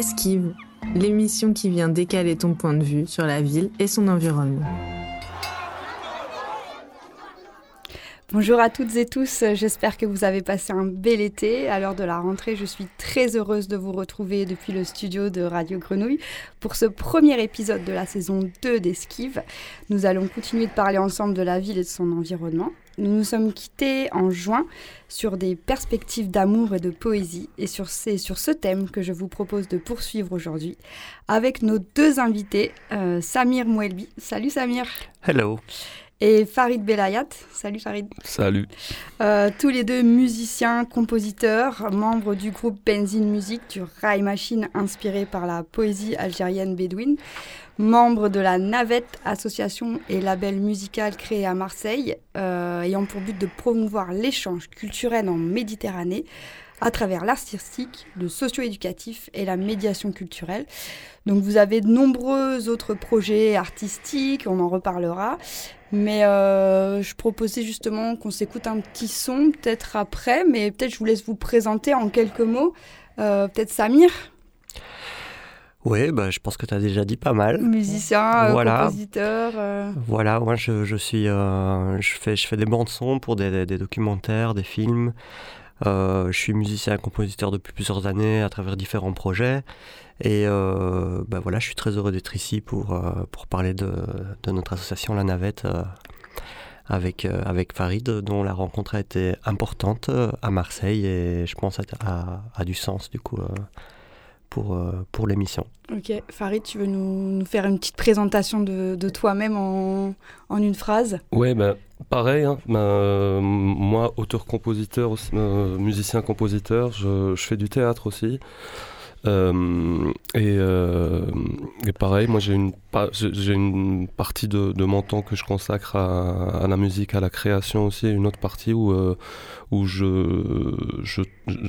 Esquive, l'émission qui vient décaler ton point de vue sur la ville et son environnement. Bonjour à toutes et tous, j'espère que vous avez passé un bel été. À l'heure de la rentrée, je suis très heureuse de vous retrouver depuis le studio de Radio Grenouille pour ce premier épisode de la saison 2 d'Esquive. Nous allons continuer de parler ensemble de la ville et de son environnement. Nous nous sommes quittés en juin sur des perspectives d'amour et de poésie et c'est sur ce thème que je vous propose de poursuivre aujourd'hui avec nos deux invités, euh, Samir Mouelbi. Salut Samir. Hello et Farid Belayat. Salut Farid. Salut. Euh, tous les deux musiciens, compositeurs, membres du groupe Benzine Music, du rail machine inspiré par la poésie algérienne bédouine, membres de la Navette, association et label musical créé à Marseille, euh, ayant pour but de promouvoir l'échange culturel en Méditerranée à travers l'artistique, le socio-éducatif et la médiation culturelle. Donc vous avez de nombreux autres projets artistiques, on en reparlera. Mais euh, je proposais justement qu'on s'écoute un petit son, peut-être après, mais peut-être je vous laisse vous présenter en quelques mots. Euh, peut-être Samir oui, bah, je pense que tu as déjà dit pas mal. Musicien, euh, compositeur. Voilà, moi je, je suis, je, fais, je fais des bandes son pour des, des documentaires, des films. Je suis musicien et compositeur depuis plusieurs années à travers différents projets. Et euh, bah voilà, je suis très heureux d'être ici pour, euh, pour parler de, de, notre association La Navette euh, avec, avec Farid, dont la rencontre a été importante à Marseille et je pense a, a, du sens du coup pour, pour l'émission. Ok, Farid, tu veux nous, nous, faire une petite présentation de, de toi-même en, en, une phrase? Ouais, ben pareil, hein, ben, moi, auteur-compositeur, musicien-compositeur, je, je, fais du théâtre aussi. Euh, et, euh, et, pareil, moi j'ai une, partie de, mon temps que je consacre à, la musique, à la création aussi, et une autre partie où, euh,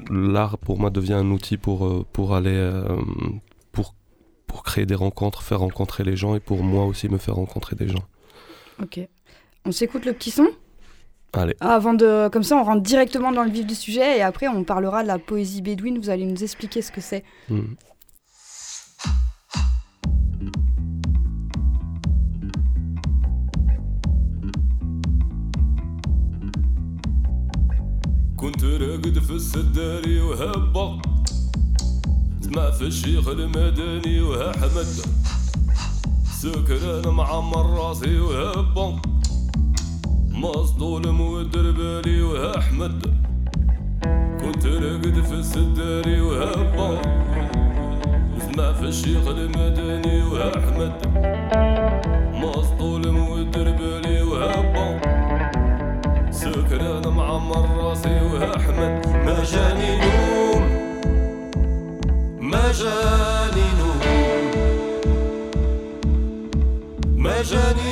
l'art pour moi devient un outil pour, aller, pour créer des rencontres, faire rencontrer les gens et pour moi aussi me faire rencontrer des gens. Ok. On s'écoute le petit son? Allez. Avant de, comme ça, on rentre directement dans le vif du sujet et après on parlera de la poésie bédouine. Vous allez nous expliquer ce que c'est. Mmh. كنت راقد في السداري وهبة سمع في الشيخ المدني وها حمد سكران معمر راسي وهبة مصطول بالي وها احمد كنت راقد في السداري وهبا. نسمع في الشيخ المدني وها احمد مصطول بالي وهبا. سكران معمر راسي وها احمد ما جاني نوم ما جاني نوم ما جاني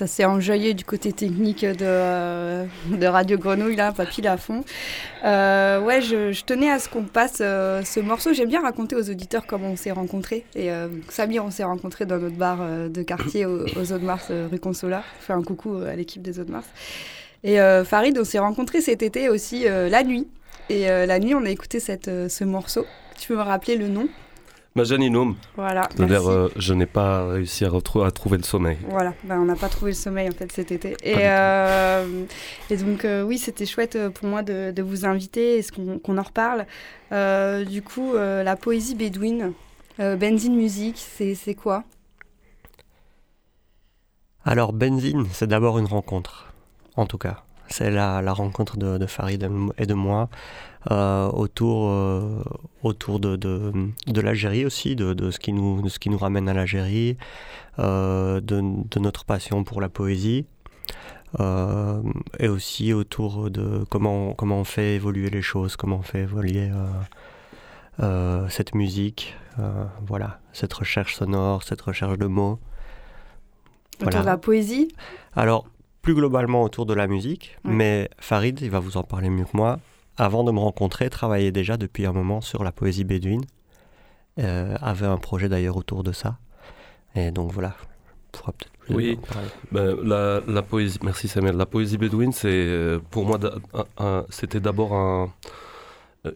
ça s'est enjaillé du côté technique de, euh, Radio Grenouille, là, papy à fond. Euh, ouais, je, tenais à ce qu'on passe euh, ce morceau. J'aime bien raconter aux auditeurs comment on s'est rencontrés. Et Samir, on s'est rencontrés dans notre bar de quartier aux, aux de Mars, rue Consola. Fais un coucou à l'équipe des Eaux de Mars. Et Farid, on s'est rencontrés cet été aussi la nuit. Et la nuit, on a écouté ce morceau. Tu peux me rappeler le nom? Majaninum. Voilà. Euh, je n'ai pas réussi à, à, trouver le sommeil. Voilà, ben, on n'a pas trouvé le sommeil en fait cet été. Et, euh, et donc euh, oui, c'était chouette pour moi de, de vous inviter et qu'on en reparle. du coup, la poésie bédouine, Benzine Music, c'est quoi? Alors Benzine, c'est d'abord une rencontre, en tout cas. C'est la, la, rencontre de, de Farid et de moi. Euh, autour, euh, autour de, de, de l'Algérie aussi, de, de, ce qui nous, de ce qui nous ramène à l'Algérie, euh, de, de, notre passion pour la poésie. et aussi autour de comment, comment on fait évoluer les choses, comment on fait évoluer cette musique, voilà, cette recherche sonore, cette recherche de mots. Autour de la poésie? Alors, plus globalement autour de la musique, mais Farid, il va vous en parler mieux que moi avant de me rencontrer, travaillait déjà depuis un moment sur la poésie bédouine. Euh, avait un projet d'ailleurs autour de ça. Et donc voilà, pourra peut-être oui, ben, la, la, poésie, merci Samuel. La poésie bédouine, c'est euh, pour moi, c'était d'abord un,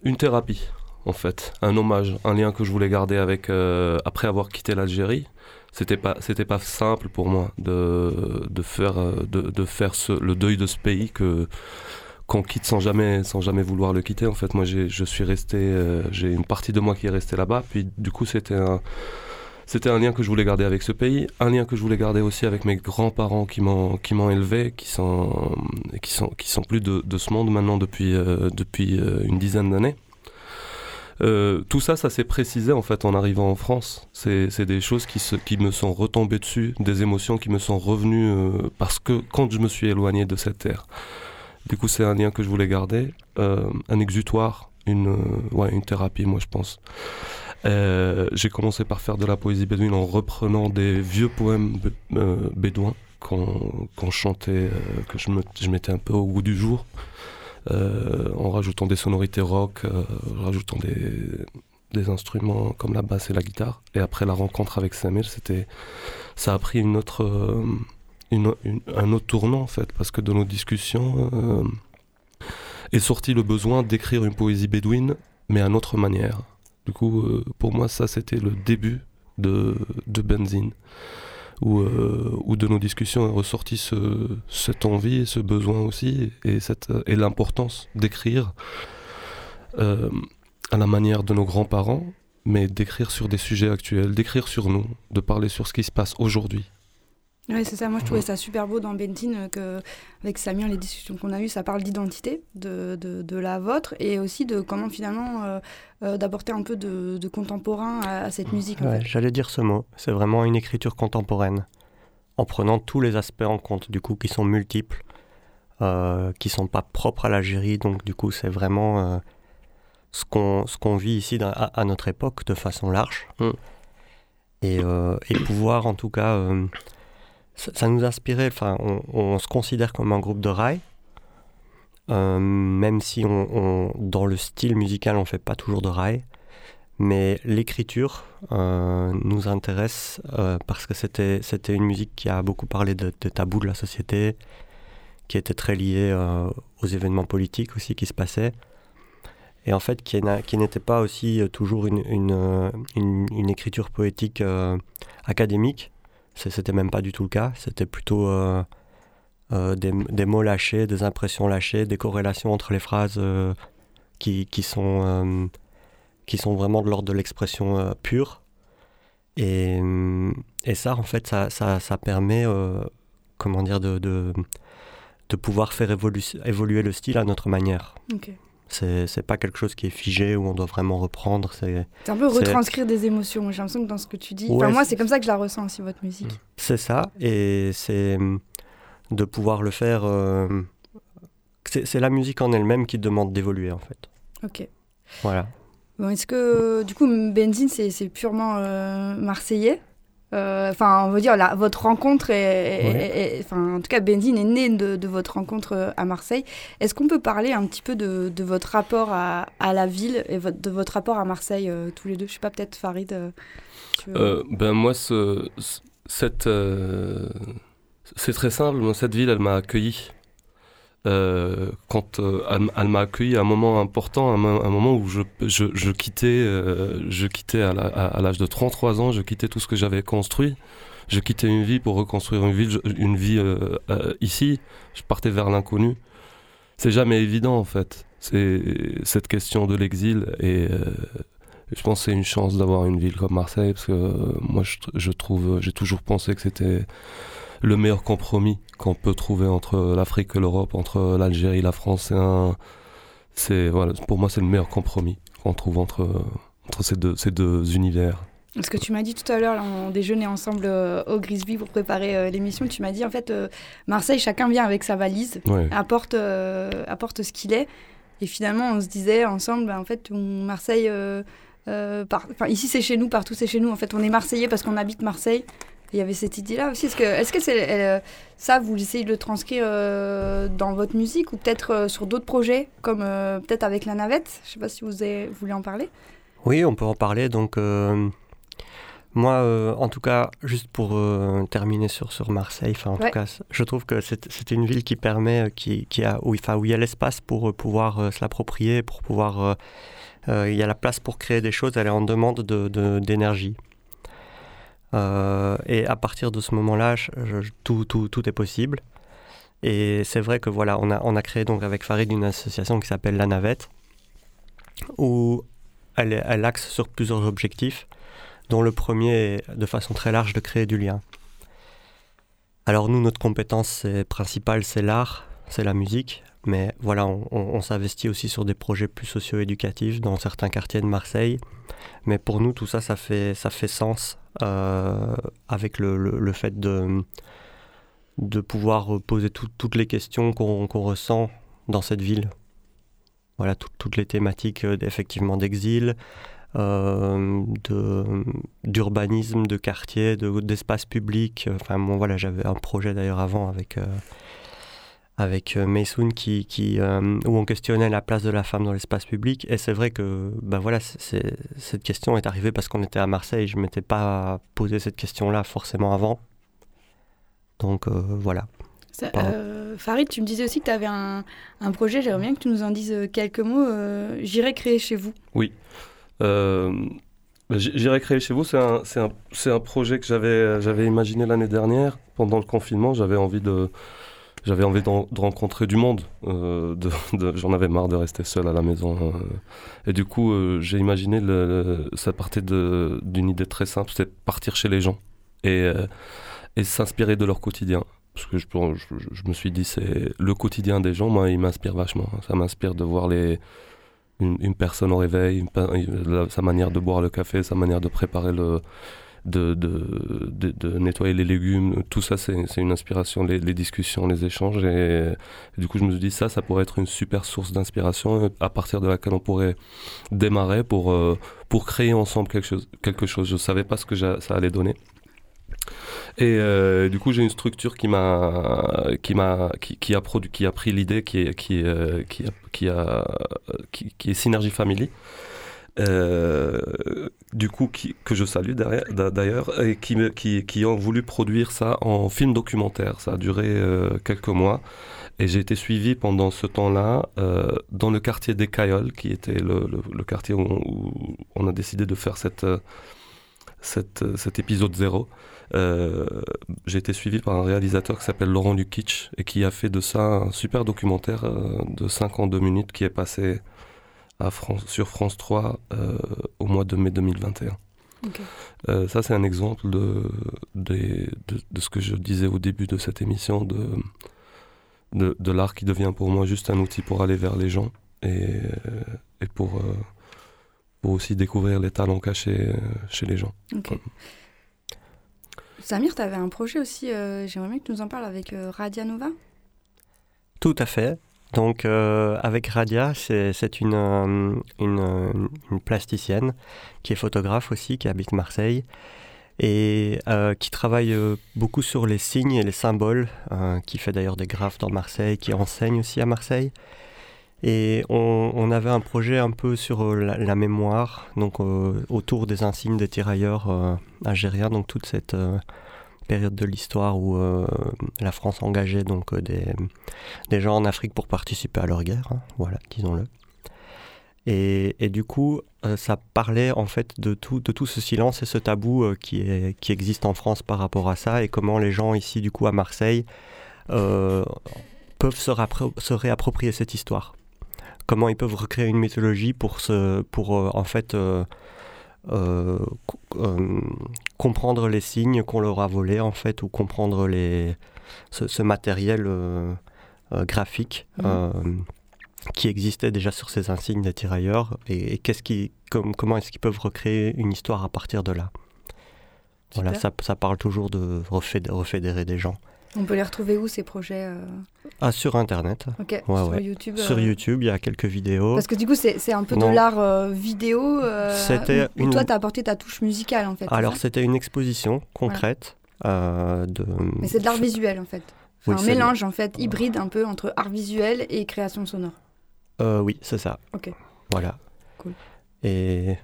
une thérapie en fait, un hommage, un lien que je voulais garder avec euh, après avoir quitté l'Algérie. C'était pas, c'était pas simple pour moi de, de faire, de, de faire ce, le deuil de ce pays que qu'on quitte sans jamais, sans jamais vouloir le quitter. En fait, moi, je suis resté, euh, j'ai une partie de moi qui est restée là-bas. Puis, du coup, c'était un, c'était un lien que je voulais garder avec ce pays, un lien que je voulais garder aussi avec mes grands-parents qui m'ont, qui m'ont élevé, qui sont, qui sont, qui sont plus de, de ce monde maintenant depuis, euh, depuis euh, une dizaine d'années. Tout ça, ça s'est précisé en fait en arrivant en France. C'est, des choses qui, me sont retombées dessus, des émotions qui me sont revenues parce que quand je me suis éloigné de cette terre. Du coup, c'est un lien que je voulais garder, euh, un exutoire, une, euh, ouais, une thérapie, moi, je pense. Euh, j'ai commencé par faire de la poésie bédouine en reprenant des vieux poèmes bédouins qu'on chantait, que je, me, je un peu au goût du jour, en rajoutant des sonorités rock, en rajoutant des, instruments comme la basse et la guitare. Et après la rencontre avec Samuel, c'était, ça a pris une autre, un autre tournant en fait, parce que dans nos discussions euh, est sorti le besoin d'écrire une poésie bédouine, mais à notre manière. Du coup, euh, pour moi, ça c'était le début de, de Benzine, où, euh, où, de nos discussions est ressorti ce, cette envie et ce besoin aussi, et, cette, et l'importance d'écrire à la manière de nos grands-parents, mais d'écrire sur des sujets actuels, d'écrire sur nous, de parler sur ce qui se passe aujourd'hui. Oui, c'est ça. Moi, je trouvais ça super beau dans Benzine, euh, que, avec Samir, les discussions qu'on a eues, ça parle d'identité, de, de, de, la vôtre, et aussi de comment finalement euh, euh, d'apporter un peu de, de contemporain à, cette musique. Ouais, J'allais dire ce mot. C'est vraiment une écriture contemporaine, en prenant tous les aspects en compte, du coup, qui sont multiples, euh, qui sont pas propres à l'Algérie. Donc, du coup, c'est vraiment ce qu'on ce qu'on vit ici à, à, notre époque de façon large. Mm. Et, et, pouvoir, en tout cas ça, nous inspirait, enfin, on, se considère comme un groupe de rail, euh, même si on, dans le style musical on fait pas toujours de rail, mais l'écriture euh, nous intéresse euh, parce que c'était c'était une musique qui a beaucoup parlé de, tabous de la société, qui était très liée aux événements politiques aussi qui se passaient, et en fait qui, n'était pas aussi toujours une, une écriture poétique académique, c'était même pas du tout le cas. C'était plutôt euh, euh, des, des, mots lâchés, des impressions lâchées, des corrélations entre les phrases euh, qui, qui, sont, qui sont vraiment de l'ordre de l'expression pure. Et, et, ça, en fait, ça, ça, permet comment dire, de, de, pouvoir faire évoluer le style à notre manière. C'est pas quelque chose qui est figé où on doit vraiment reprendre. C'est un peu retranscrire des émotions. J'ai l'impression que dans ce que tu dis. enfin, moi, c'est comme ça que je la ressens aussi, votre musique. Mm. C'est ça. Et c'est mm, de pouvoir le faire. Euh, c'est la musique en elle-même qui demande d'évoluer, en fait. Ok. Voilà. Bon, Est-ce que, du coup, Benzine, c'est purement euh, marseillais? Enfin, on veut dire, la, votre rencontre est, enfin, en tout cas, Benzine est née de, votre rencontre euh, à Marseille. Est-ce qu'on peut parler un petit peu de, votre rapport à, la ville et de votre rapport à Marseille euh, tous les deux? Je sais pas, peut-être Farid. ben moi, ce, cette, c'est très simple. Cette ville, elle m'a accueilli. Euh, quand euh, elle, m'a accueilli à un moment important, un, un moment où je, je, je quittais, euh, je quittais à l'âge de 33 ans, je quittais tout ce que j'avais construit. Je quittais une vie pour reconstruire une, ville, une vie ici. Je partais vers l'inconnu. C'est jamais évident en fait. C'est cette question de l'exil et je pense que c'est une chance d'avoir une ville comme Marseille parce que moi je trouve, j'ai toujours pensé que c'était le meilleur compromis qu'on peut trouver entre l'Afrique et l'Europe, entre l'Algérie et la France. C'est voilà, pour moi, c'est le meilleur compromis qu'on trouve entre, entre ces, deux, ces deux univers. Ce que tu m'as dit tout à l'heure, on déjeunait ensemble euh, au Grisby pour préparer euh, l'émission, tu m'as dit en fait, euh, Marseille, chacun vient avec sa valise, apporte, apporte ce qu'il est. Et finalement, on se disait ensemble, bah, en fait, Marseille, ici c'est chez nous, partout c'est chez nous. En fait, on est Marseillais parce qu'on habite Marseille. Il y avait cette idée-là aussi. Est-ce que, est-ce que c'est, euh, ça, vous essayez de le transcrire euh, dans votre musique ou peut-être euh, sur d'autres projets, comme peut-être avec la navette? Je ne sais pas si vous, voulez en parler. Oui, on peut en parler. Donc, moi, en tout cas, juste pour terminer sur, sur Marseille, en tout cas, je trouve que c'est, une ville qui permet, qui, qui a, où, où il y a l'espace pour pouvoir se l'approprier, pour pouvoir. il y a la place pour créer des choses, elle est en demande de, d'énergie. Et à partir de ce moment-là, tout, est possible. Et c'est vrai que voilà, on a, créé donc avec Farid une association qui s'appelle La Navette, où elle, axe sur plusieurs objectifs, dont le premier est de façon très large de créer du lien. Alors nous, notre compétence principale, c'est l'art, c'est la musique, mais voilà, on, s'investit aussi sur des projets plus socio-éducatifs dans certains quartiers de Marseille. Mais pour nous, tout ça, ça fait, sens avec le, le, fait de, de pouvoir poser toutes les questions qu'on ressent dans cette ville. Voilà, toutes les thématiques euh, effectivement d'exil, euh, d'urbanisme, de, quartier, d'espace public. Enfin, bon, voilà, j'avais un projet d'ailleurs avant avec avec euh, Maysoon qui, qui euh, où on questionnait la place de la femme dans l'espace public. Et c'est vrai que ben voilà, cette question est arrivée parce qu'on était à Marseille. Je ne m'étais pas posé cette question-là forcément avant. Donc euh, voilà. Farid, tu me disais aussi que tu avais un, un projet, j'aimerais bien que tu nous en dises quelques mots. J'irai créer chez vous. Oui. J'irai créer chez vous, c'est un, un, un, projet que j'avais imaginé l'année dernière. Pendant le confinement, j'avais envie de, j'avais envie de, rencontrer du monde. Euh, J'en avais marre de rester seul à la maison. Euh. et du coup, euh, j'ai imaginé, ça partait d'une idée très simple, c'était partir chez les gens et, s'inspirer de leur quotidien. Parce que je, me suis dit, c'est le quotidien des gens, moi, il m'inspire vachement. Ça m'inspire de voir une, personne au réveil, sa manière de boire le café, sa manière de préparer le, de, de, de, nettoyer les légumes. Tout ça, c'est une inspiration, les, discussions, les échanges. Et, du coup, je me suis dit, ça, ça pourrait être une super source d'inspiration à partir de laquelle on pourrait démarrer pour, euh, pour créer ensemble quelque chose. Quelque chose. Je savais pas ce que ça allait donner. Et euh, du coup, j'ai une structure qui m'a, qui m'a, qui, a produit, qui a pris l'idée, qui est, qui, euh, qui, a, qui, qui, qui est Synergie Family. Euh, du coup, qui, que je salue d'ailleurs, et qui, qui, qui, ont voulu produire ça en film documentaire. Ça a duré euh, quelques mois. Et j'ai été suivi pendant ce temps-là euh, dans le quartier des Cailloles, qui était le, le, quartier où on, a décidé de faire cette, cette, cet épisode zéro. j'ai été suivi par un réalisateur qui s'appelle Laurent Lukic et qui a fait de ça un super documentaire de 52 minutes qui est passé France, sur France 3 euh, au mois de mai 2021. Euh, ça, c'est un exemple de, de, de, ce que je disais au début de cette émission, de, de, l'art qui devient pour moi juste un outil pour aller vers les gens et, et pour, euh, pour aussi découvrir les talents cachés chez les gens. Samir, tu avais un projet aussi, j'aimerais bien que tu nous en parles avec Radia Nova? Tout à fait. Donc euh, avec Radia, c'est une, euh, une, plasticienne qui est photographe aussi, qui habite Marseille, et qui travaille beaucoup sur les signes et les symboles, qui fait d'ailleurs des graphes dans Marseille, qui enseigne aussi à Marseille. Et on, avait un projet un peu sur la, mémoire, donc autour des insignes des tirailleurs algériens, donc toute cette période de l'histoire où euh, la France engageait donc euh, des, des, gens en Afrique pour participer à leur guerre, hein, voilà, disons-le. Et, du coup, euh, ça parlait en fait de tout, de tout ce silence et ce tabou qui, qui existe en France par rapport à ça et comment les gens ici, du coup, à Marseille, peuvent se, réapproprier cette histoire. Comment ils peuvent recréer une mythologie pour, se, pour en fait comprendre les signes qu'on leur a volés en fait ou comprendre les, ce, matériel euh, graphique mhm. qui existait déjà sur ces insignes des tirailleurs et, qu'est-ce qui, comment est-ce qu'ils peuvent recréer une histoire à partir de là? Voilà, ça, ça, parle toujours de refédérer des gens. On peut les retrouver où ces projets euh Ah, sur Internet. Ok, sur YouTube. Sur euh YouTube, il y a quelques vidéos. Parce que du coup, c'est un peu de l'art euh, vidéo. c'était une... Toi, tu as apporté ta touche musicale en fait. Alors, c'était une exposition concrète. de... Mais c'est de l'art visuel en fait. un mélange en fait hybride un peu entre art visuel et création sonore. oui, c'est ça. Ok. Voilà. Cool. Et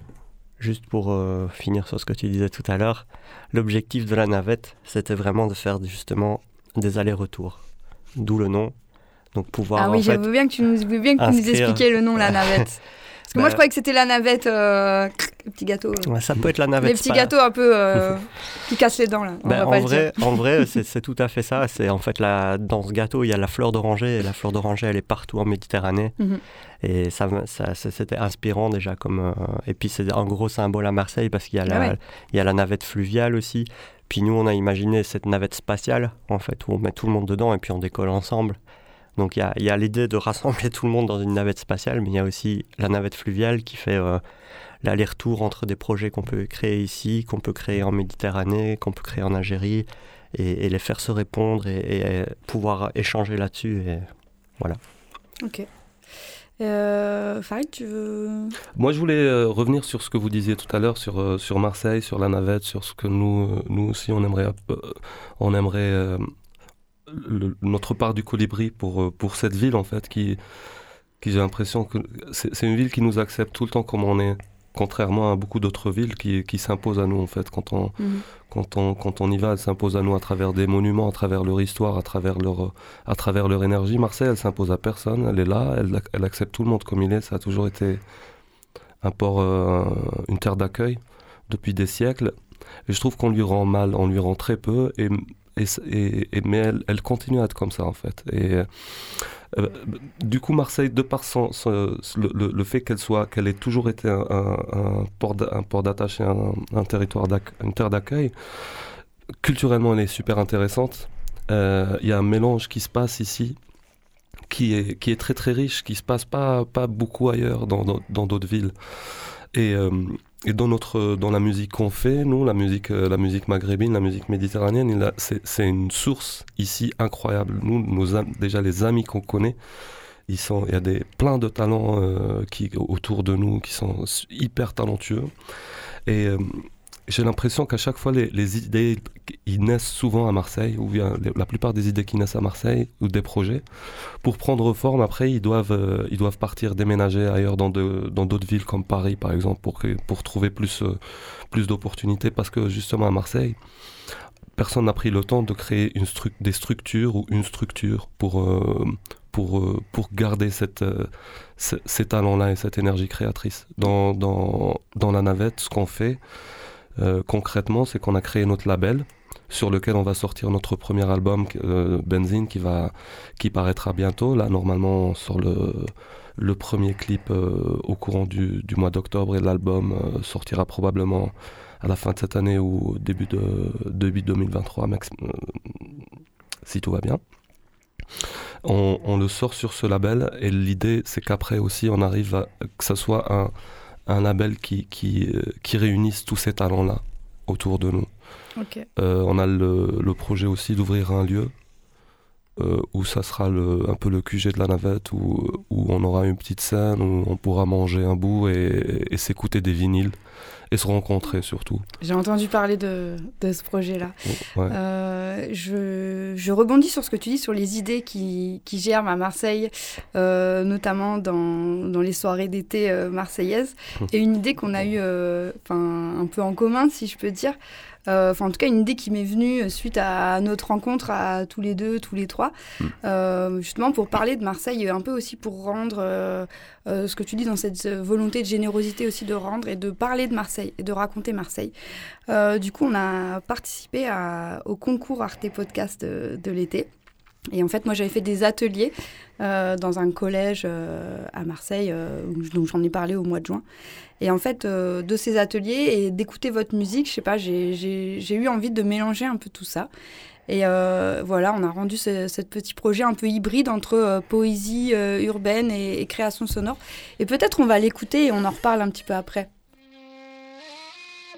juste pour finir sur ce que tu disais tout à l'heure, l'objectif de la navette, c'était vraiment de faire justement des allers-retours. D'où le nom. Donc pouvoir. Ah oui, bien que tu nous, bien que tu nous expliquais le nom, la navette. Parce que moi, je bah, croyais que c'était la navette, euh, le petit gâteau. ça peut être la navette. Les petits gâteaux un peu euh, qui cassent les dents, là. Bah, en, vrai, en, vrai, c'est tout à fait ça. C'est en fait, la, dans ce gâteau, il y a la fleur d'oranger. Et la fleur d'oranger, elle est partout en Méditerranée. Mhm. Et ça, ça, c'était inspirant déjà. Comme, euh, et puis, c'est un gros symbole à Marseille parce qu'il y, a ah la, il y a la navette fluviale aussi. Puis nous, on a imaginé cette navette spatiale, en fait, où on met tout le monde dedans et puis on décolle ensemble. Donc il y a, l'idée de rassembler tout le monde dans une navette spatiale, mais il y a aussi la navette fluviale qui fait euh, l'aller-retour entre des projets qu'on peut créer ici, qu'on peut créer en Méditerranée, qu'on peut créer en Algérie, et, les faire se répondre et, pouvoir échanger là-dessus. Et voilà. Ok. Euh, Farid, tu veux... Moi, je voulais euh, revenir sur ce que vous disiez tout à l'heure sur, euh, sur Marseille, sur la navette, sur ce que nous, nous aussi, on aimerait, on aimerait notre part du colibri pour, pour cette ville, en fait, qui, qui j'ai l'impression que c'est une ville qui nous accepte tout le temps comme on est, contrairement à beaucoup d'autres villes qui, qui s'imposent à nous, en fait. Quand on, mhm. quand on, quand on y va, elle s'impose à nous à travers des monuments, à travers leur histoire, à travers leur, à travers leur énergie. Marseille, elle s'impose à personne, elle est là, elle, elle, accepte tout le monde comme il est. Ça a toujours été un port, euh, une terre d'accueil depuis des siècles. Et je trouve qu'on lui rend mal, on lui rend très peu. Et et, mais elle, continue à être comme ça en fait. Et euh, du coup, Marseille, de par le, fait qu'elle soit, qu'elle ait toujours été un, port, d'attache et un, territoire, une terre d'accueil, culturellement, elle est super intéressante. Euh, il y a un mélange qui se passe ici qui est, très très riche, qui se passe pas, beaucoup ailleurs dans d'autres villes. Et, euh, et dans notre dans la musique qu'on fait, nous, la musique euh, la musique maghrébine, la musique méditerranéenne, c'est une source ici incroyable. Nous, nos, déjà les amis qu'on connaît, ils sont il y a des plein de talents euh, qui autour de nous qui sont hyper talentueux et euh, j'ai l'impression qu'à chaque fois, les, idées, ils naissent souvent à Marseille, ou bien la plupart des idées qui naissent à Marseille, ou des projets, pour prendre forme, après, ils doivent, euh, ils doivent partir déménager ailleurs dans d'autres dans villes comme Paris, par exemple, pour, pour trouver plus, euh, plus d'opportunités, parce que justement à Marseille, personne n'a pris le temps de créer une des structures ou une structure pour, euh, pour, pour garder cette, ces talents-là et cette énergie créatrice. Dans, dans, dans la navette, ce qu'on fait, euh, concrètement, c'est qu'on a créé notre label sur lequel on va sortir notre premier album euh, Benzine qui va qui paraîtra bientôt. Là normalement sur le le premier clip euh, au courant du, mois d'octobre et l'album sortira probablement à la fin de cette année ou début de début 2023 si tout va bien. On, on, le sort sur ce label et l'idée c'est qu'après aussi on arrive à que ça soit un un label qui, qui, euh, qui réunisse tous ces talents-là autour de nous. Euh, on a le, le, projet aussi d'ouvrir un lieu où ça sera le, un peu le QG de la navette, où, où on aura une petite scène, où on pourra manger un bout et, et s'écouter des vinyles et se rencontrer surtout. J'ai entendu parler de, de ce projet-là. Ouais. Euh, je, je, rebondis sur ce que tu dis sur les idées qui, qui germent à Marseille, euh, notamment dans, dans, les soirées d'été euh, marseillaises. Hum. Et une idée qu'on a eue enfin un peu en commun, si je peux dire. Enfin, en tout cas, une idée qui m'est venue suite à notre rencontre à tous les deux, tous les trois, Hum. justement pour parler de Marseille, un peu aussi pour rendre euh, ce que tu dis dans cette volonté de générosité aussi de rendre et de parler de Marseille et de raconter Marseille. Euh, du coup, on a participé au concours Arte Podcast de, l'été. Et en fait, moi, j'avais fait des ateliers euh, dans un collège euh, à Marseille, dont j'en ai parlé au mois de juin. Et en fait, de ces ateliers et d'écouter votre musique, je sais pas, j'ai eu envie de mélanger un peu tout ça. Et voilà, on a rendu ce, petit projet un peu hybride entre poésie urbaine et, et, création sonore. Et peut-être on va l'écouter et on en reparle un petit peu après.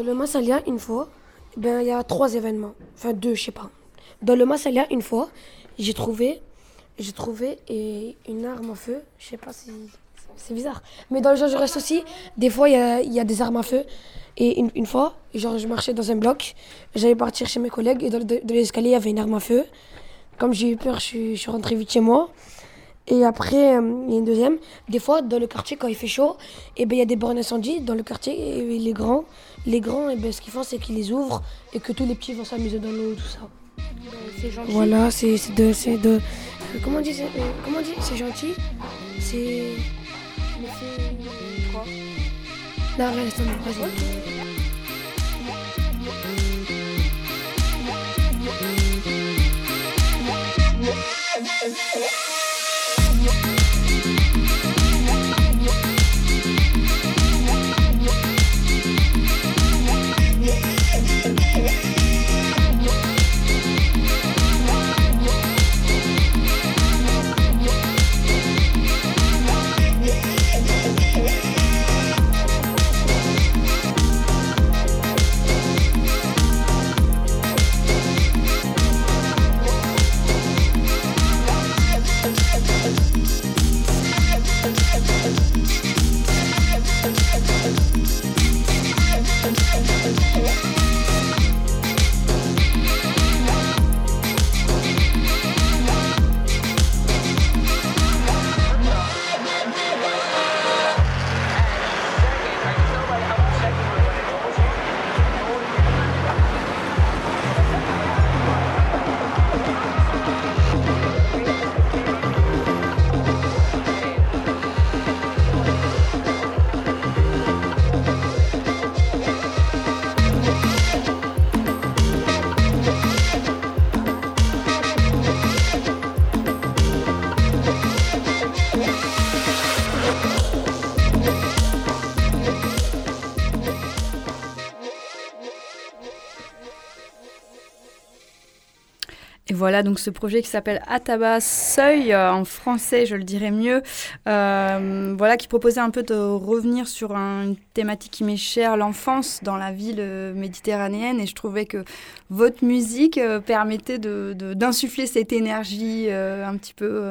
Dans le Massalia, une fois, ben, il y a trois événements. Enfin, deux, je sais pas. Dans le Massalia, une fois, j'ai trouvé, j'ai trouvé une arme à feu. Je sais pas si. C'est bizarre. Mais dans le genre, je reste aussi, des fois, il y a, des armes à feu. Et une, une, fois, genre, je marchais dans un bloc, j'allais partir chez mes collègues et dans, l'escalier, il y avait une arme à feu. Comme j'ai eu peur, je je suis rentré vite chez moi. Et après, euh, il y a une deuxième. Des fois, dans le quartier, quand il fait chaud, et ben, il y a des bornes incendie dans le quartier. Et les grands, les grands et ben, ce qu'ils font, c'est qu'ils les ouvrent et que tous les petits vont s'amuser dans l'eau, tout ça. Voilà, c'est de, de. Euh, comment on dit euh, Comment on dit C'est gentil? C'est. Mais c'est. Quoi? Non, reste, vas-y. Voilà donc ce projet qui s'appelle Ataba Seuil, euh, en français je le dirais mieux, euh, voilà, qui proposait un peu de revenir sur un, une thématique qui m'est chère, l'enfance dans la ville euh, méditerranéenne, et je trouvais que votre musique permettait d'insuffler de, de, cette énergie un petit peu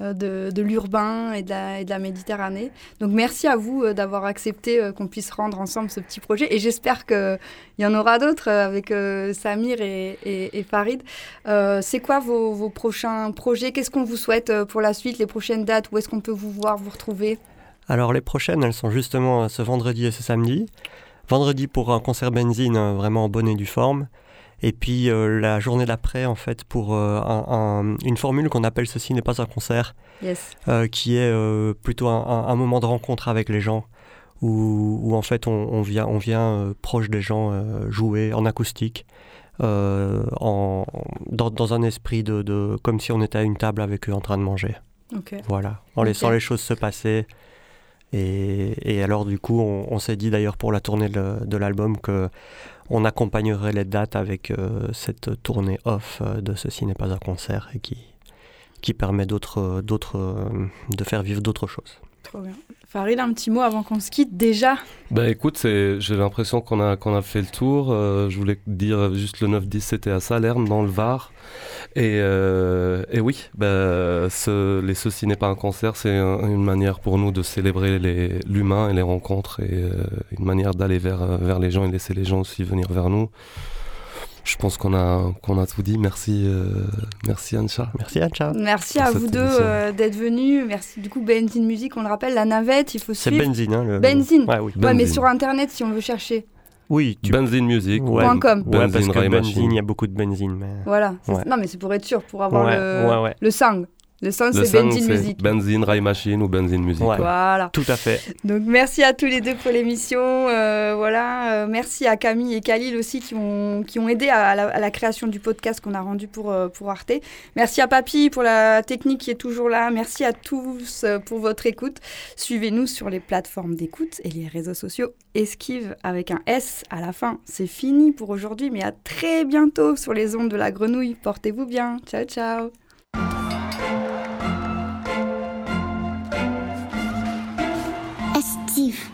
de, de l'urbain et, de la Méditerranée. Donc merci à vous euh, d'avoir accepté euh, qu'on puisse rendre ensemble ce petit projet et j'espère qu'il y en aura d'autres euh, avec euh, Samir et, Farid. Euh, C'est quoi vos, prochains projets? Qu'est-ce qu'on vous souhaite euh, pour la suite, les prochaines dates Où est-ce qu'on peut vous voir, vous retrouver? Alors les prochaines, elles sont justement ce vendredi et ce samedi. Vendredi pour un concert benzine vraiment en due forme. Et puis euh, la journée d'après, en fait, pour euh, un, un, une formule qu'on appelle Ceci n'est pas un concert, yes. euh, qui est plutôt un, un, moment de rencontre avec les gens, où, où en fait on, on, vient, on vient proche des gens jouer en acoustique. en, dans, dans un esprit de, de comme si on était à une table avec eux en train de manger. Voilà, en laissant les choses se passer. Et, et alors du coup, on, on s'est dit d'ailleurs pour la tournée de, de l'album que on accompagnerait les dates avec euh, cette tournée off euh, de Ceci n'est pas un concert et qui, qui permet d'autres, d'autres, euh, de faire vivre d'autres choses. Trop. Farid, un petit mot avant qu'on se quitte déjà. Bah écoute, j'ai l'impression qu'on a, qu'on a fait le tour. Euh, je voulais dire juste le 9-10, c'était à Salerne, dans le Var. Et, euh, et oui, bah, ce, les Ceci n'est pas un concert, c'est un- une manière pour nous de célébrer l'humain et les rencontres et euh, une manière d'aller vers, vers les gens et laisser les gens aussi venir vers nous. Je pense qu'on a, qu'on a tout dit. Merci, euh, merci Ancha. Merci Ancha. Merci Pour à vous deux euh, d'être venus. Merci du coup Benzine Music, on le rappelle, la navette, il faut C'est suivre. Benzine. Hein, le... Benzine. Ouais, oui. Ouais, mais sur internet si on veut chercher. Oui, tu Benzine Music. Ouais, Point com. ouais, parce Benzine, que il y a beaucoup de benzine. Mais... Voilà. c'est- Ouais. Non mais c'est pour être sûr, pour avoir Ouais, le, ouais, ouais. le sang. Le sang Le c'est Benzine c'est Music. Benzine, Ray Machine ou Benzine. Ouais. quoi. Voilà. Tout à fait. Donc merci à tous les deux pour l'émission. euh, voilà, Euh, merci à Camille et Khalil aussi qui ont, qui ont aidé à la, à la création du podcast qu'on a rendu pour, euh, pour Arte. Merci à Papy pour la technique qui est toujours là. Merci à tous pour votre écoute. Suivez-nous sur les plateformes d'écoute et les réseaux sociaux. Esquive avec un S à la fin. C'est fini pour aujourd'hui, mais à très bientôt sur les ondes de la grenouille. Portez-vous bien. Ciao, ciao. active.